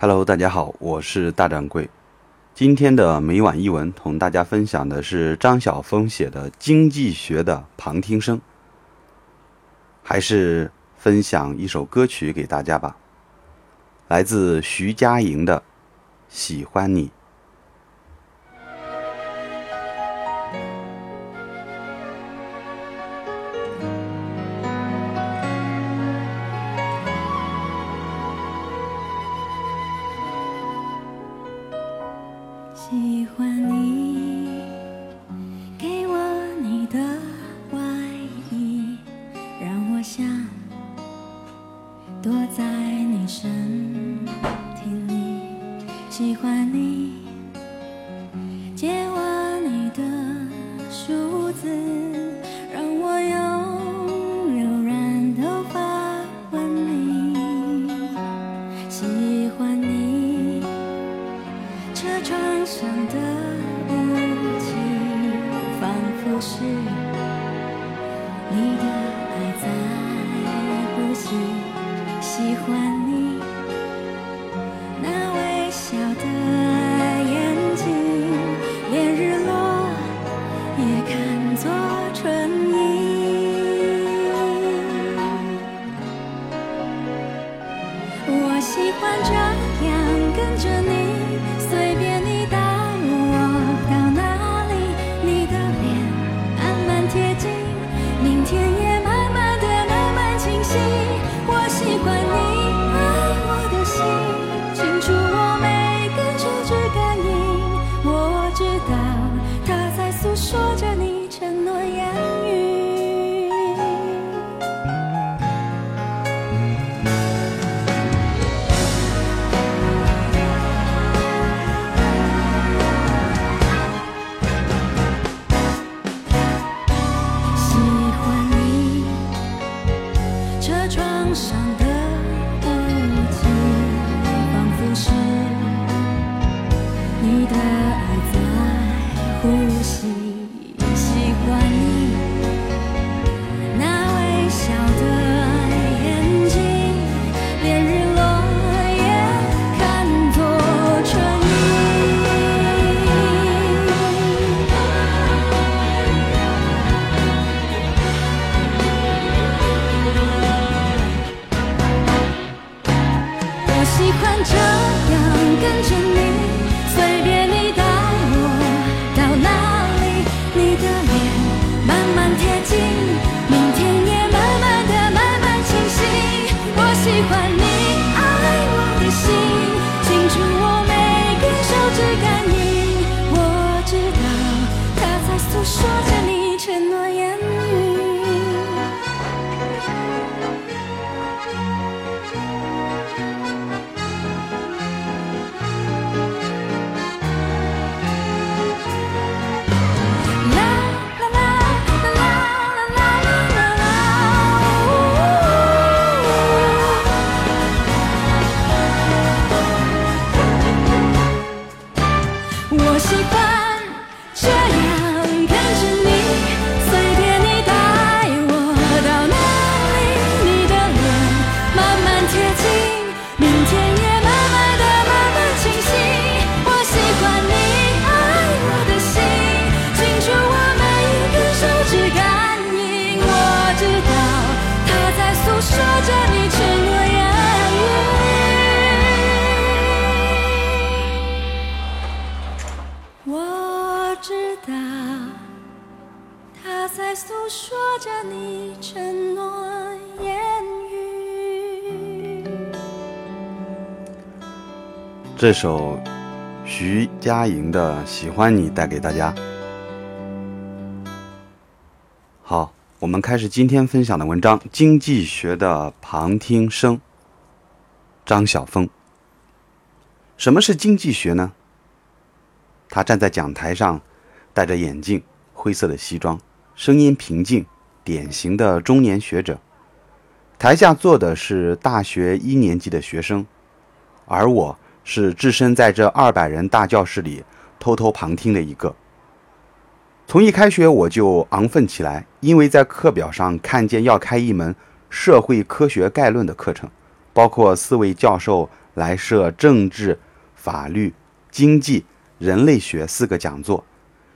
Hello，大家好，我是大掌柜。今天的每晚一文同大家分享的是张晓峰写的《经济学的旁听生》，还是分享一首歌曲给大家吧，来自徐佳莹的《喜欢你》。身体里喜欢你借我喜欢这样跟着你随这首徐佳莹的喜欢你带给大家。好我们开始今天分享的文章经济学的旁听生张晓峰。什么是经济学呢？他站在讲台上戴着眼镜灰色的西装声音平静典型的中年学者。台下坐的是大学一年级的学生而我是置身在这二百人大教室里偷偷旁听的一个。从一开学我就昂奋起来因为在课表上看见要开一门社会科学概论的课程包括四位教授来设政治法律经济人类学四个讲座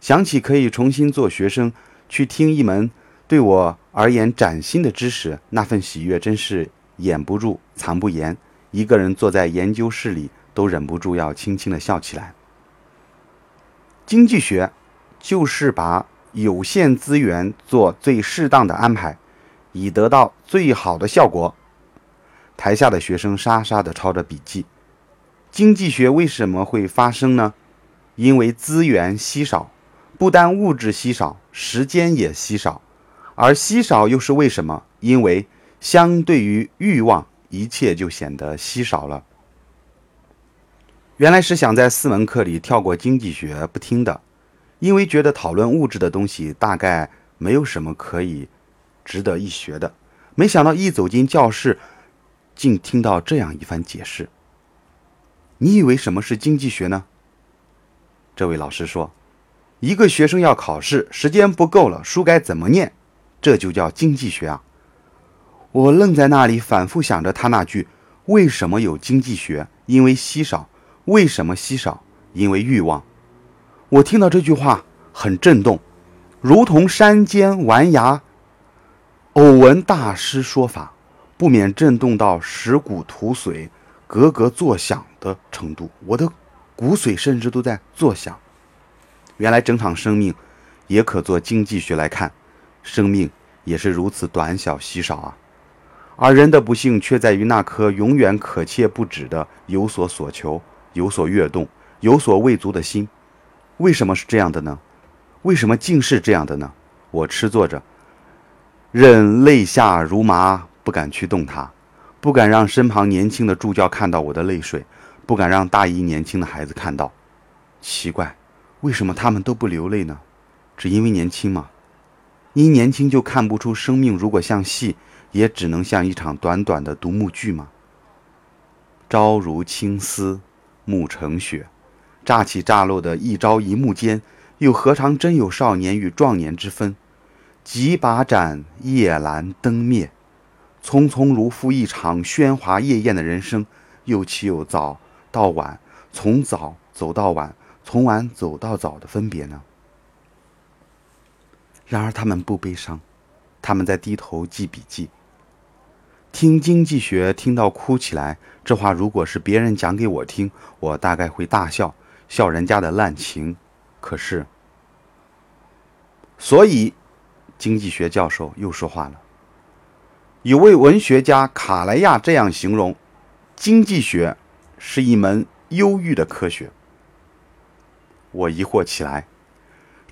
想起可以重新做学生去听一门对我而言崭新的知识那份喜悦真是掩不住藏不严一个人坐在研究室里都忍不住要轻轻地笑起来。经济学就是把有限资源做最适当的安排，以得到最好的效果。台下的学生沙沙地抄着笔记。经济学为什么会发生呢？因为资源稀少，不单物质稀少，时间也稀少。而稀少又是为什么？因为相对于欲望，一切就显得稀少了。原来是想在四门课里跳过经济学不听的，因为觉得讨论物质的东西大概没有什么可以值得一学的。没想到一走进教室。竟听到这样一番解释。你以为什么是经济学呢？这位老师说：“一个学生要考试，时间不够了，书该怎么念？这就叫经济学啊！”我愣在那里，反复想着他那句：“为什么有经济学？因为稀少。为什么稀少？因为欲望。”我听到这句话很震动，如同山间玩崖，偶闻大师说法。不免震动到蚀骨吐髓、咯咯作响的程度，我的骨髓甚至都在作响。原来整场生命也可做经济学来看，生命也是如此短小稀少啊！而人的不幸却在于那颗永远可切不止的有所所求、有所跃动、有所未足的心。为什么是这样的呢？为什么竟是这样的呢？我痴坐着，任泪下如麻。不敢去动它，不敢让身旁年轻的助教看到我的泪水，不敢让大一年轻的孩子看到。奇怪，为什么他们都不流泪呢？只因为年轻吗？因年轻就看不出生命如果像戏，也只能像一场短短的独幕剧吗？朝如青丝，暮成雪，乍起乍落的一朝一暮间，又何尝真有少年与壮年之分？几把盏，夜阑灯灭。匆匆如赴一场喧哗夜宴的人生，又岂有早到晚，从早走到晚，从晚走到早的分别呢？然而他们不悲伤，他们在低头记笔记。听经济学听到哭起来，这话如果是别人讲给我听，我大概会大笑，笑人家的滥情。可是，所以经济学教授又说话了。有位文学家卡莱亚这样形容：经济学是一门忧郁的科学。我疑惑起来，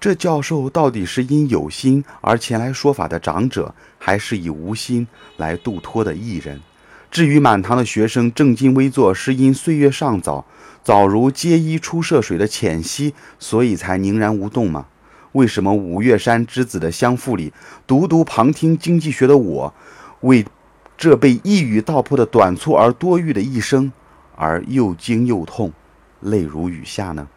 这教授到底是因有心而前来说法的长者，还是以无心来度脱的艺人？至于满堂的学生正襟危坐，是因岁月尚早，早如接衣出涉水的浅溪，所以才凝然无动吗？为什么五岳山之子的相父里，独独旁听经济学的我？为这被一语道破的短促而多欲的一生而又惊又痛，泪如雨下呢？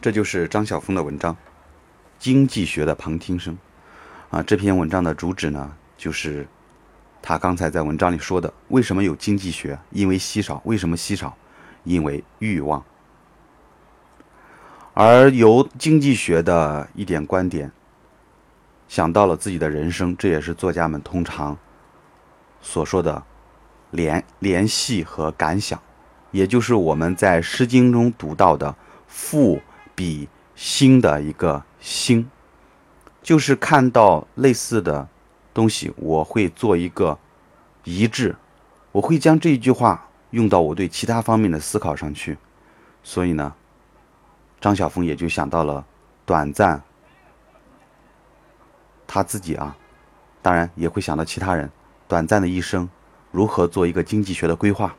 这就是张晓峰的文章《经济学的旁听生》啊。这篇文章的主旨呢，就是他刚才在文章里说的：为什么有经济学？因为稀少。为什么稀少？因为欲望。而由经济学的一点观点。想到了自己的人生，这也是作家们通常所说的联联系和感想，也就是我们在《诗经》中读到的“赋比兴”的一个“兴”，就是看到类似的东西，我会做一个一致，我会将这一句话用到我对其他方面的思考上去。所以呢，张晓峰也就想到了短暂。他自己啊，当然也会想到其他人短暂的一生如何做一个经济学的规划。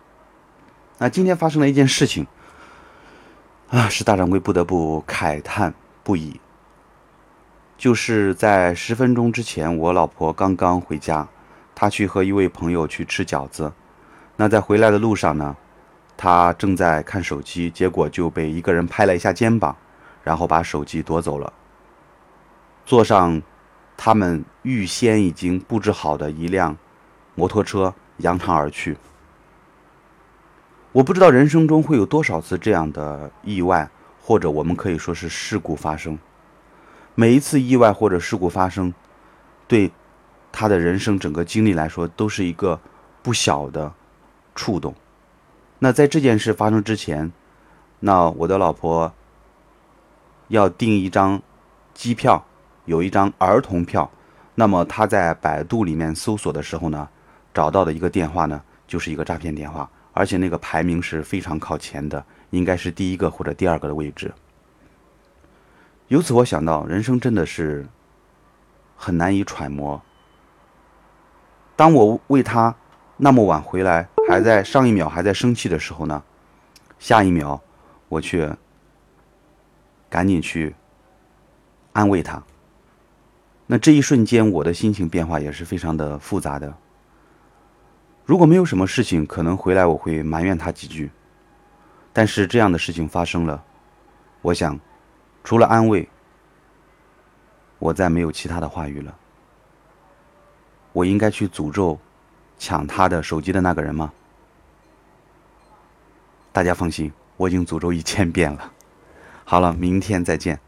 那今天发生了一件事情啊，使大掌柜不得不慨叹不已。就是在十分钟之前，我老婆刚刚回家，她去和一位朋友去吃饺子。那在回来的路上呢，她正在看手机，结果就被一个人拍了一下肩膀，然后把手机夺走了，坐上。他们预先已经布置好的一辆摩托车扬长而去。我不知道人生中会有多少次这样的意外，或者我们可以说是事故发生。每一次意外或者事故发生，对他的人生整个经历来说，都是一个不小的触动。那在这件事发生之前，那我的老婆要订一张机票，有一张儿童票。那么他在百度里面搜索的时候呢，找到的一个电话呢，就是一个诈骗电话，而且那个排名是非常靠前的，应该是第一个或者第二个的位置。由此我想到，人生真的是很难以揣摩。当我为他那么晚回来，还在上一秒还在生气的时候呢，下一秒我却赶紧去安慰他。那这一瞬间，我的心情变化也是非常的复杂的。如果没有什么事情，可能回来我会埋怨他几句。但是这样的事情发生了，我想，除了安慰，我再没有其他的话语了。我应该去诅咒抢他的手机的那个人吗？大家放心，我已经诅咒一千遍了。好了，明天再见。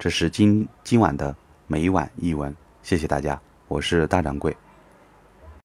这是今今晚的每晚一文，谢谢大家，我是大掌柜。